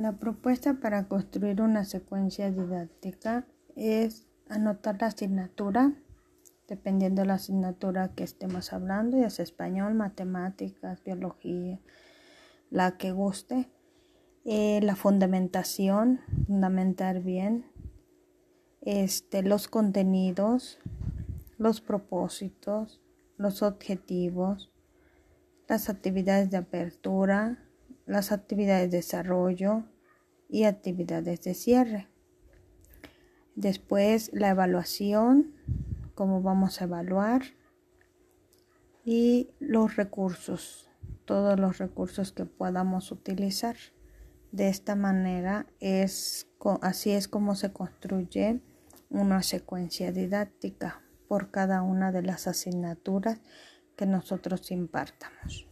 La propuesta para construir una secuencia didáctica es anotar la asignatura, dependiendo de la asignatura que estemos hablando, ya sea español, matemáticas, biología, la que guste. Eh, la fundamentación, fundamentar bien, este, los contenidos, los propósitos, los objetivos, las actividades de apertura, las actividades de desarrollo y actividades de cierre. Después la evaluación, cómo vamos a evaluar y los recursos, todos los recursos que podamos utilizar. De esta manera es así es como se construye una secuencia didáctica por cada una de las asignaturas que nosotros impartamos.